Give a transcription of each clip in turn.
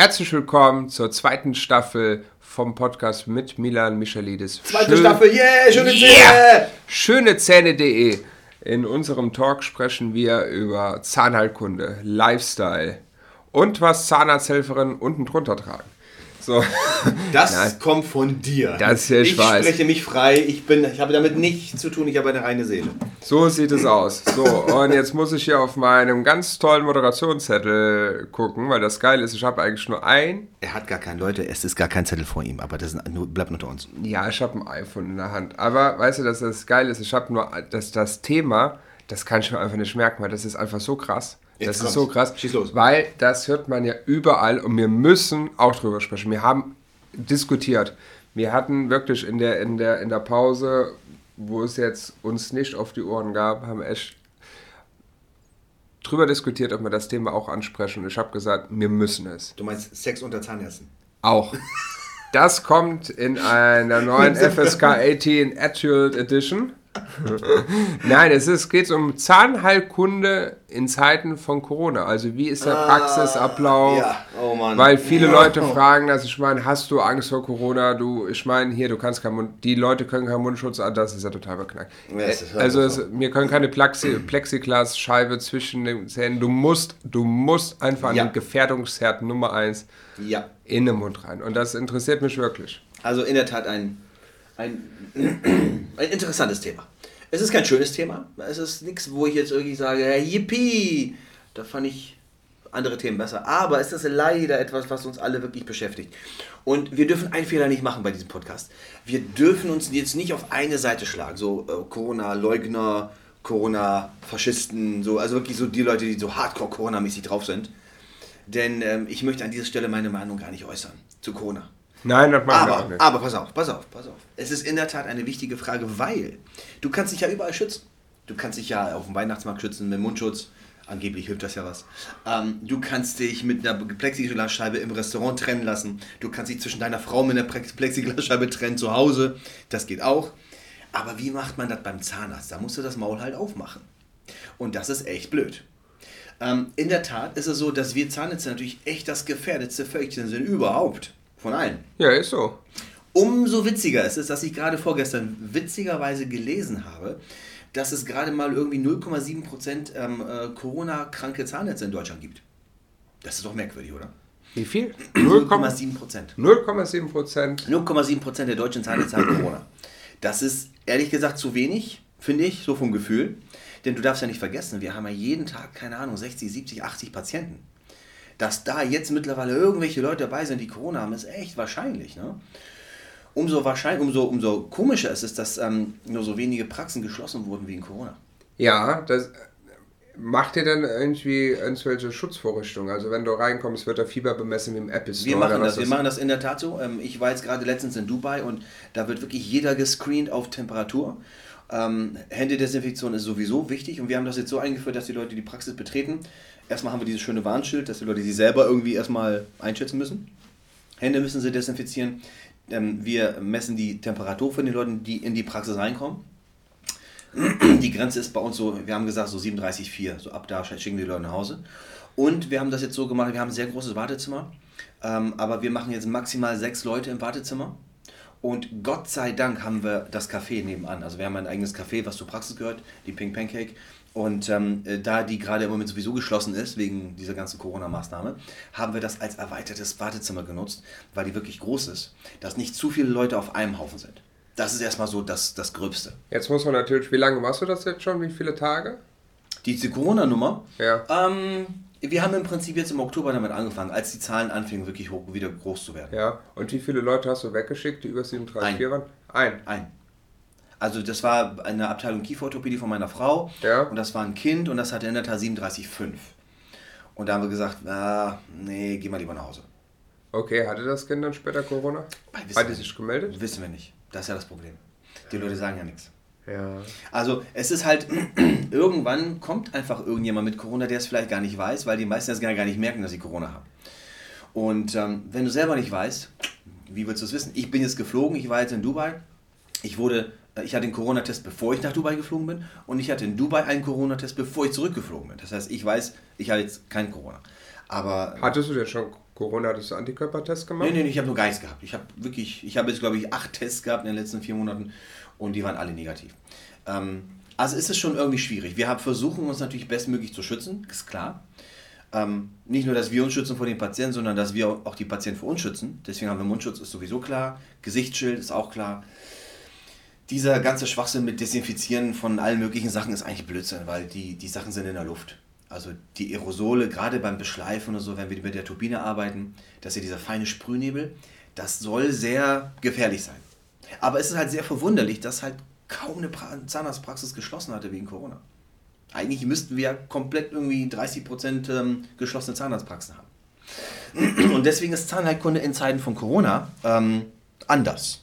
Herzlich willkommen zur zweiten Staffel vom Podcast mit Milan Michalidis. Zweite Schön, Staffel, yeah, schöne Zähne! Schönezähne.de. In unserem Talk sprechen wir über Zahnheilkunde, Lifestyle und was Zahnarzthelferinnen unten drunter tragen. So. Das Nein. kommt von dir. Das ich, ich weiß. spreche mich frei. Ich, bin, ich habe damit nichts zu tun. Ich habe eine reine Seele. So sieht es aus. So, und jetzt muss ich hier auf meinem ganz tollen Moderationszettel gucken, weil das geil ist. Ich habe eigentlich nur ein. Er hat gar keinen, Leute, es ist gar kein Zettel vor ihm, aber das nur, bleibt unter uns. Ja, ich habe ein iPhone in der Hand. Aber weißt du, dass das geil ist? Ich habe nur das, das Thema, das kann ich mir einfach nicht merken, weil das ist einfach so krass. Jetzt das ist so krass. Schieß los. Weil das hört man ja überall und wir müssen auch drüber sprechen. Wir haben diskutiert. Wir hatten wirklich in der, in der, in der Pause, wo es jetzt uns nicht auf die Ohren gab, haben echt drüber diskutiert, ob wir das Thema auch ansprechen. Und ich habe gesagt, wir müssen es. Du meinst Sex unter Zahnärzten? Auch. Das kommt in einer neuen FSK 18 Adult Edition. Nein, es ist, geht um Zahnheilkunde in Zeiten von Corona. Also wie ist der ah, Praxisablauf? Ja. Oh Weil viele ja. Leute fragen das. Ich meine, hast du Angst vor Corona? Du, ich meine, hier, du kannst kein Mund, die Leute können keinen Mundschutz an. Das ist ja total beknackt. Ja, also es, wir können keine Plexi, Plexiglasscheibe zwischen den Zähnen. Du musst, du musst einfach an den Gefährdungsherd Nummer 1 in den Mund rein. Und das interessiert mich wirklich. Also in der Tat ein ein, ein interessantes Thema. Es ist kein schönes Thema. Es ist nichts, wo ich jetzt irgendwie sage, hey, yippie, da fand ich andere Themen besser. Aber es ist leider etwas, was uns alle wirklich beschäftigt. Und wir dürfen einen Fehler nicht machen bei diesem Podcast. Wir dürfen uns jetzt nicht auf eine Seite schlagen. So äh, Corona-Leugner, Corona-Faschisten, so, also wirklich so die Leute, die so hardcore Corona-mäßig drauf sind. Denn ähm, ich möchte an dieser Stelle meine Meinung gar nicht äußern zu Corona. Nein, das machen wir auch nicht. Aber pass auf, pass auf, pass auf. Es ist in der Tat eine wichtige Frage, weil du kannst dich ja überall schützen. Du kannst dich ja auf dem Weihnachtsmarkt schützen mit Mundschutz. Angeblich hilft das ja was. Ähm, du kannst dich mit einer Plexiglasscheibe im Restaurant trennen lassen. Du kannst dich zwischen deiner Frau mit einer Plexiglasscheibe trennen zu Hause. Das geht auch. Aber wie macht man das beim Zahnarzt? Da musst du das Maul halt aufmachen. Und das ist echt blöd. Ähm, in der Tat ist es so, dass wir Zahnärzte natürlich echt das gefährdetste Völkchen sind überhaupt. Von allen. Ja, ist so. Umso witziger ist es, dass ich gerade vorgestern witzigerweise gelesen habe, dass es gerade mal irgendwie 0,7% ähm, äh, Corona-kranke Zahnärzte in Deutschland gibt. Das ist doch merkwürdig, oder? Wie viel? 0,7 Prozent. 0,7 Prozent. 0,7 Prozent der deutschen Zahnärzte haben Corona. Das ist ehrlich gesagt zu wenig, finde ich, so vom Gefühl. Denn du darfst ja nicht vergessen, wir haben ja jeden Tag, keine Ahnung, 60, 70, 80 Patienten dass da jetzt mittlerweile irgendwelche Leute dabei sind, die Corona haben, ist echt wahrscheinlich. Ne? Umso, wahrscheinlich, umso, umso komischer ist es, dass ähm, nur so wenige Praxen geschlossen wurden wegen Corona. Ja, das macht ihr dann irgendwie irgendwelche Schutzvorrichtungen? Also wenn du reinkommst, wird da Fieber bemessen wie im App Store? Wir machen das, wir machen das in der Tat so. Ähm, ich war jetzt gerade letztens in Dubai und da wird wirklich jeder gescreent auf Temperatur. Ähm, Händedesinfektion ist sowieso wichtig und wir haben das jetzt so eingeführt, dass die Leute die Praxis betreten, erstmal haben wir dieses schöne Warnschild, dass die Leute sich selber irgendwie erstmal einschätzen müssen. Hände müssen sie desinfizieren. Ähm, wir messen die Temperatur von den Leuten, die in die Praxis reinkommen. Die Grenze ist bei uns so, wir haben gesagt, so 37,4. So ab da schicken die Leute nach Hause. Und wir haben das jetzt so gemacht, wir haben ein sehr großes Wartezimmer. Ähm, aber wir machen jetzt maximal sechs Leute im Wartezimmer. Und Gott sei Dank haben wir das Café nebenan. Also wir haben ein eigenes Café, was zur Praxis gehört, die Pink Pancake. Und ähm, äh, da die gerade im Moment sowieso geschlossen ist, wegen dieser ganzen Corona-Maßnahme, haben wir das als erweitertes Wartezimmer genutzt, weil die wirklich groß ist, dass nicht zu viele Leute auf einem Haufen sind. Das ist erstmal so das, das Gröbste. Jetzt muss man natürlich, wie lange machst du das jetzt schon? Wie viele Tage? Diese Corona-Nummer? Ja. Ähm, wir haben im Prinzip jetzt im Oktober damit angefangen, als die Zahlen anfingen, wirklich hoch, wieder groß zu werden. Ja. Und wie viele Leute hast du weggeschickt, die über 37 waren? Ein. Ein. Also das war eine Abteilung Kieferorthopädie von meiner Frau ja. und das war ein Kind und das hatte in der Tat 37,5. Und da haben wir gesagt, ah, nee, geh mal lieber nach Hause. Okay, hatte das Kind dann später Corona? Hat es sich gemeldet? Wissen wir nicht. Das ist ja das Problem. Die Leute sagen ja nichts. Ja. Also es ist halt, irgendwann kommt einfach irgendjemand mit Corona, der es vielleicht gar nicht weiß, weil die meisten das gar nicht merken, dass sie Corona haben. Und ähm, wenn du selber nicht weißt, wie willst du es wissen? Ich bin jetzt geflogen, ich war jetzt in Dubai. Ich wurde ich hatte den Corona-Test, bevor ich nach Dubai geflogen bin und ich hatte in Dubai einen Corona-Test, bevor ich zurückgeflogen bin. Das heißt, ich weiß, ich hatte jetzt kein Corona. Aber hattest du denn schon Corona hattest du Antikörpertest gemacht? Nee, nee ich habe nur Geist gehabt. Ich habe wirklich, ich habe jetzt glaube ich acht Tests gehabt in den letzten vier Monaten und die waren alle negativ. Ähm, also ist es schon irgendwie schwierig. Wir haben, versuchen uns natürlich bestmöglich zu schützen, ist klar. Ähm, nicht nur, dass wir uns schützen vor den Patienten, sondern dass wir auch die Patienten vor uns schützen. Deswegen haben wir Mundschutz, ist sowieso klar. Gesichtsschild ist auch klar. Dieser ganze Schwachsinn mit Desinfizieren von allen möglichen Sachen ist eigentlich Blödsinn, weil die, die Sachen sind in der Luft. Also die Aerosole, gerade beim Beschleifen oder so, wenn wir mit der Turbine arbeiten, dass ja dieser feine Sprühnebel, das soll sehr gefährlich sein. Aber es ist halt sehr verwunderlich, dass halt kaum eine Zahnarztpraxis geschlossen hatte wegen Corona. Eigentlich müssten wir komplett irgendwie 30% ähm, geschlossene Zahnarztpraxen haben. Und deswegen ist Zahnheilkunde in Zeiten von Corona ähm, anders.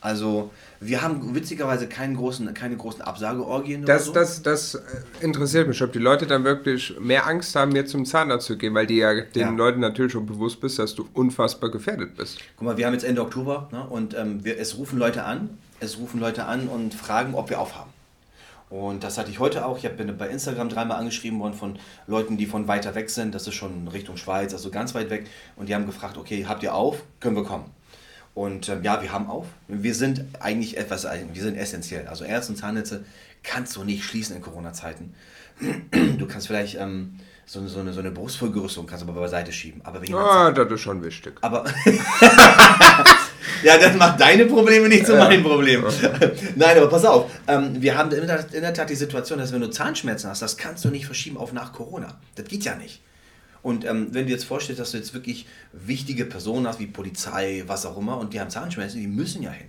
Also wir haben witzigerweise keinen großen, keine großen Absageorgien. Das, so. das, das äh, interessiert mich, ob die Leute dann wirklich mehr Angst haben, jetzt zum Zahnarzt zu gehen, weil die ja den ja. Leuten natürlich schon bewusst bist, dass du unfassbar gefährdet bist. Guck mal, wir haben jetzt Ende Oktober ne, und ähm, wir, es rufen Leute an, es rufen Leute an und fragen, ob wir aufhaben. Und das hatte ich heute auch. Ich bin bei Instagram dreimal angeschrieben worden von Leuten, die von weiter weg sind. Das ist schon Richtung Schweiz, also ganz weit weg. Und die haben gefragt, okay, habt ihr auf? Können wir kommen? Und ähm, ja, wir haben auf. Wir sind eigentlich etwas, wir sind essentiell. Also Ärzte und Zahnnetze kannst du nicht schließen in Corona-Zeiten. Du kannst vielleicht ähm, so, so, eine, so eine Brustvergrößerung kannst du aber beiseite schieben. Aber wenn ah, das ist schon wichtig. Aber Ja, das macht deine Probleme nicht zu ja. meinen Problemen. Nein, aber pass auf. Ähm, wir haben in der, in der Tat die Situation, dass wenn du Zahnschmerzen hast, das kannst du nicht verschieben auf nach Corona. Das geht ja nicht. Und ähm, wenn du jetzt vorstellst, dass du jetzt wirklich wichtige Personen hast, wie Polizei, was auch immer, und die haben Zahnschmerzen, die müssen ja hin.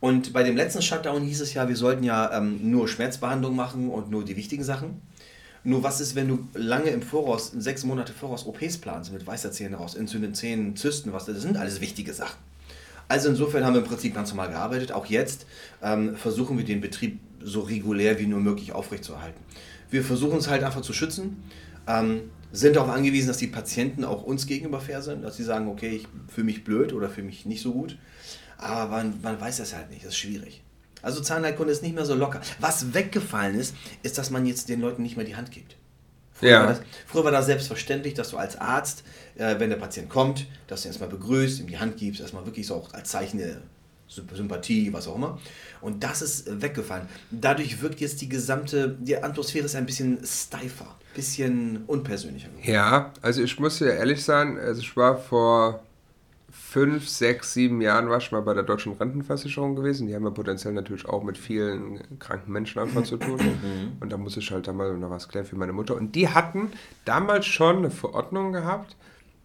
Und bei dem letzten Shutdown hieß es ja, wir sollten ja ähm, nur Schmerzbehandlung machen und nur die wichtigen Sachen. Nur was ist, wenn du lange im Voraus, sechs Monate voraus OPs planst, mit weißer Zähne raus, entzündeten Zähnen, Zysten, was das sind alles wichtige Sachen. Also insofern haben wir im Prinzip ganz normal gearbeitet. Auch jetzt ähm, versuchen wir den Betrieb so regulär wie nur möglich aufrechtzuerhalten. Wir versuchen es halt einfach zu schützen, ähm, sind darauf angewiesen, dass die Patienten auch uns gegenüber fair sind, dass sie sagen, okay, ich fühle mich blöd oder fühle mich nicht so gut. Aber man, man weiß das halt nicht, das ist schwierig. Also Zahnheilkunde ist nicht mehr so locker. Was weggefallen ist, ist, dass man jetzt den Leuten nicht mehr die Hand gibt. Früher, ja. war, das, früher war das selbstverständlich, dass du als Arzt, äh, wenn der Patient kommt, dass du ihn erstmal begrüßt, ihm die Hand gibst, erstmal wirklich so auch als Zeichen der Sympathie, was auch immer. Und das ist weggefallen. Dadurch wirkt jetzt die gesamte, die Atmosphäre ist ein bisschen steifer, ein bisschen unpersönlicher. Ja, also ich muss ja ehrlich sein, also ich war vor fünf, sechs, sieben Jahren war ich mal bei der Deutschen Rentenversicherung gewesen. Die haben ja potenziell natürlich auch mit vielen kranken Menschen einfach zu tun. Mhm. Und da muss ich halt da mal noch was klären für meine Mutter. Und die hatten damals schon eine Verordnung gehabt,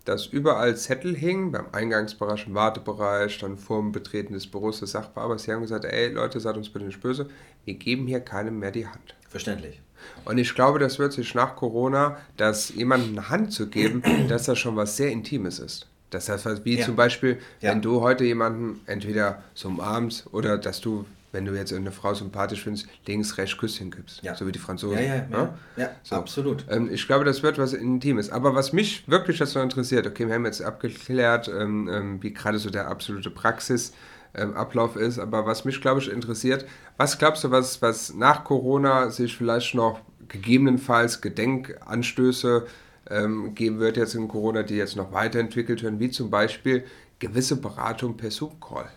dass überall Zettel hingen, beim Eingangsbereich, im Wartebereich, dann vor dem Betreten des Büros des Sachbearbeiters. Sie haben gesagt, ey Leute, seid uns bitte nicht böse, wir geben hier keinem mehr die Hand. Verständlich. Und ich glaube, das wird sich nach Corona, dass jemandem eine Hand zu geben, dass das schon was sehr Intimes ist. Das heißt, wie ja. zum Beispiel, ja. wenn du heute jemanden entweder so umarmst oder dass du, wenn du jetzt eine Frau sympathisch findest, links, rechts Küsschen gibst. Ja. So wie die Franzosen. Ja, ja, ja. ja so. absolut. Ähm, ich glaube, das wird was Intimes. Aber was mich wirklich dazu interessiert, okay, wir haben jetzt abgeklärt, ähm, ähm, wie gerade so der absolute Praxisablauf ähm, ist, aber was mich, glaube ich, interessiert, was glaubst du, was, was nach Corona sich vielleicht noch gegebenenfalls Gedenkanstöße ähm, geben wird jetzt in Corona, die jetzt noch weiterentwickelt werden, wie zum Beispiel gewisse Beratung per Zoom-Call.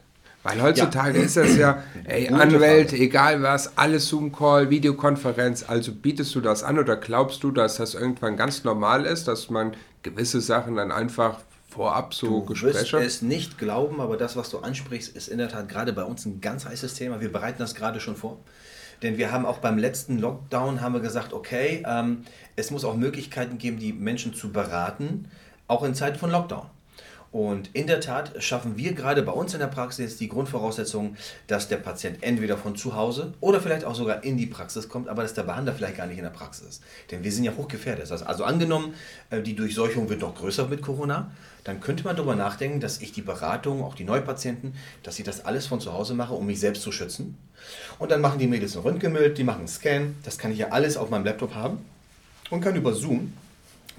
Weil heutzutage ja. ist das ja, ey, Anwälte, egal was, alles Zoom-Call, Videokonferenz. Also bietest du das an oder glaubst du, dass das irgendwann ganz normal ist, dass man gewisse Sachen dann einfach vorab so du Gespräche? Du wirst es nicht glauben, aber das, was du ansprichst, ist in der Tat gerade bei uns ein ganz heißes Thema. Wir bereiten das gerade schon vor. Denn wir haben auch beim letzten Lockdown haben wir gesagt, okay, ähm, es muss auch Möglichkeiten geben, die Menschen zu beraten, auch in Zeiten von Lockdown. Und in der Tat schaffen wir gerade bei uns in der Praxis die Grundvoraussetzung, dass der Patient entweder von zu Hause oder vielleicht auch sogar in die Praxis kommt, aber dass der Behandler vielleicht gar nicht in der Praxis ist. Denn wir sind ja hochgefährdet. Also angenommen, äh, die Durchseuchung wird noch größer mit Corona, dann könnte man darüber nachdenken, dass ich die Beratung, auch die Neupatienten, dass ich das alles von zu Hause mache, um mich selbst zu schützen. Und dann machen die Mädels ein Röntgenbild, die machen einen Scan, das kann ich ja alles auf meinem Laptop haben und kann über Zoom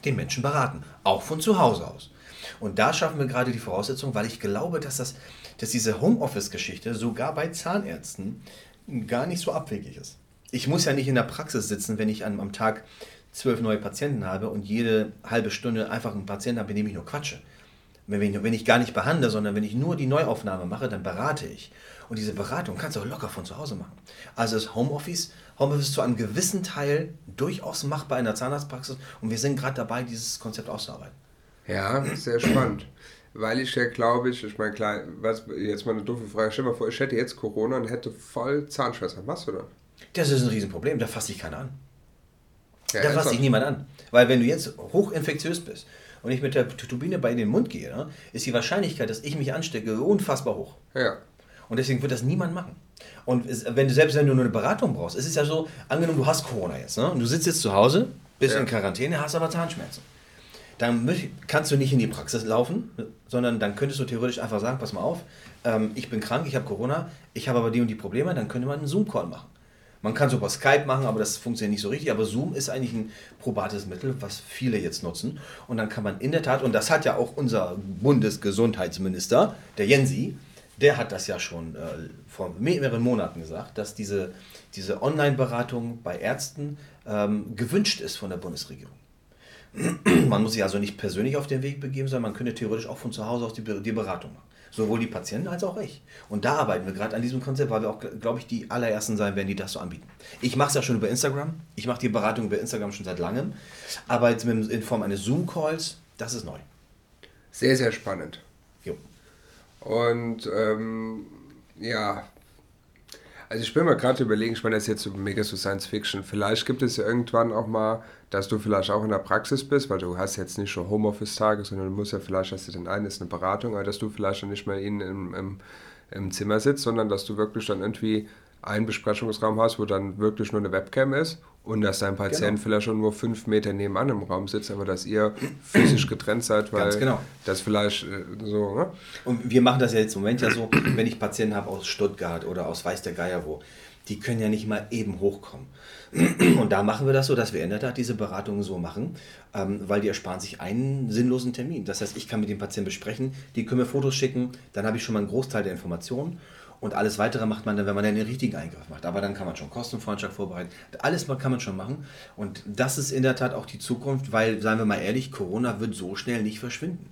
den Menschen beraten, auch von zu Hause aus. Und da schaffen wir gerade die Voraussetzung, weil ich glaube, dass, das, dass diese Homeoffice-Geschichte sogar bei Zahnärzten gar nicht so abwegig ist. Ich muss ja nicht in der Praxis sitzen, wenn ich am Tag zwölf neue Patienten habe und jede halbe Stunde einfach einen Patienten habe, mit dem ich nur quatsche. Wenn ich, wenn ich gar nicht behandle, sondern wenn ich nur die Neuaufnahme mache, dann berate ich. Und diese Beratung kannst du auch locker von zu Hause machen. Also das Homeoffice, Homeoffice ist zu einem gewissen Teil durchaus machbar in der Zahnarztpraxis und wir sind gerade dabei, dieses Konzept auszuarbeiten. Ja, sehr spannend. Weil ich ja glaube ich, ich meine, klar, was, jetzt mal eine doofe Frage, stell mal vor, ich hätte jetzt Corona und hätte voll Zahnschwester. Was du dann? Das ist ein Riesenproblem, da fasst sich keiner an. Ja, da fasst sich niemand an. Weil wenn du jetzt hochinfektiös bist und ich mit der Turbine bei in den Mund gehe, ne, ist die Wahrscheinlichkeit, dass ich mich anstecke, unfassbar hoch. Ja. Und deswegen wird das niemand machen. Und wenn du, selbst wenn du nur eine Beratung brauchst, ist es ja so, angenommen, du hast Corona jetzt, ne? und du sitzt jetzt zu Hause, bist ja. in Quarantäne, hast aber Zahnschmerzen dann kannst du nicht in die Praxis laufen, sondern dann könntest du theoretisch einfach sagen, pass mal auf, ähm, ich bin krank, ich habe Corona, ich habe aber die und die Probleme, dann könnte man einen Zoom-Call machen. Man kann es über Skype machen, aber das funktioniert nicht so richtig. Aber Zoom ist eigentlich ein probates Mittel, was viele jetzt nutzen. Und dann kann man in der Tat, und das hat ja auch unser Bundesgesundheitsminister, der Jensi, der hat das ja schon äh, vor mehreren Monaten gesagt, dass diese, diese Online-Beratung bei Ärzten ähm, gewünscht ist von der Bundesregierung. Man muss sich also nicht persönlich auf den Weg begeben, sondern man könnte theoretisch auch von zu Hause aus die, die Beratung machen. Sowohl die Patienten als auch ich. Und da arbeiten wir gerade an diesem Konzept, weil wir auch, glaube ich, die allerersten sein werden, die das so anbieten. Ich mache es ja schon über Instagram. Ich mache die Beratung über Instagram schon seit langem. Aber jetzt in Form eines Zoom-Calls, das ist neu. Sehr, sehr spannend. Jo. Und ähm, ja, also ich bin mir gerade überlegen, ich meine, das ist jetzt so mega so Science Fiction. Vielleicht gibt es ja irgendwann auch mal, dass du vielleicht auch in der Praxis bist, weil du hast jetzt nicht schon Homeoffice-Tage, sondern du musst ja vielleicht, hast du den einen, ist eine Beratung, aber dass du vielleicht dann nicht mehr in, im, im, im Zimmer sitzt, sondern dass du wirklich dann irgendwie einen Besprechungsraum hast, wo dann wirklich nur eine Webcam ist und dass dein Patient genau. vielleicht schon nur fünf Meter nebenan im Raum sitzt, aber dass ihr physisch getrennt seid, weil genau. das vielleicht äh, so. Ne? Und wir machen das ja jetzt im Moment ja so, wenn ich Patienten habe aus Stuttgart oder aus Weiß der Geier wo, die können ja nicht mal eben hochkommen. Und da machen wir das so, dass wir in der Tat diese Beratungen so machen, ähm, weil die ersparen sich einen sinnlosen Termin. Das heißt, ich kann mit dem Patienten besprechen, die können mir Fotos schicken, dann habe ich schon mal einen Großteil der Informationen und alles weitere macht man dann, wenn man dann den richtigen Eingriff macht. Aber dann kann man schon Kostenfreundschaft vorbereiten. Alles kann man schon machen. Und das ist in der Tat auch die Zukunft, weil, seien wir mal ehrlich, Corona wird so schnell nicht verschwinden.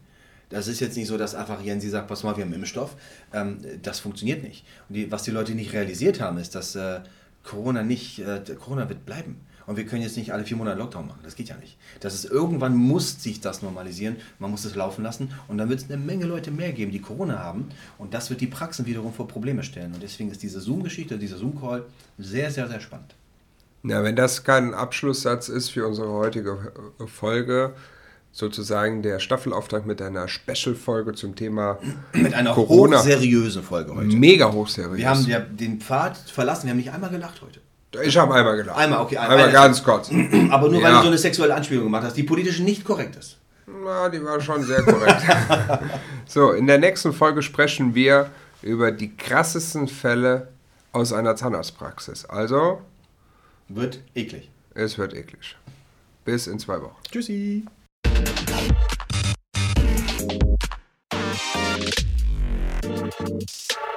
Das ist jetzt nicht so, dass einfach Jensi sagt, pass mal, wir haben Impfstoff. Ähm, das funktioniert nicht. Und die, was die Leute nicht realisiert haben, ist, dass äh, Corona nicht, äh, Corona wird bleiben. Und wir können jetzt nicht alle vier Monate Lockdown machen. Das geht ja nicht. Das ist irgendwann muss sich das normalisieren. Man muss es laufen lassen. Und dann wird es eine Menge Leute mehr geben, die Corona haben. Und das wird die Praxen wiederum vor Probleme stellen. Und deswegen ist diese Zoom-Geschichte, dieser Zoom-Call sehr, sehr, sehr spannend. Ja, wenn das kein Abschlusssatz ist für unsere heutige Folge, sozusagen der Staffelauftrag mit einer Special-Folge zum Thema mit einer Corona. hochseriösen Folge heute. Mega hochseriös. Wir haben den Pfad verlassen, wir haben nicht einmal gelacht heute. Ich habe einmal gelacht. Einmal, okay. Einmal, einmal ganz kurz. Aber nur, weil du so eine sexuelle Anspielung gemacht hast, die politisch nicht korrekt ist. Na, die war schon sehr korrekt. so, in der nächsten Folge sprechen wir über die krassesten Fälle aus einer Zahnarztpraxis. Also. Wird eklig. Es wird eklig. Bis in zwei Wochen. Tschüssi. Thank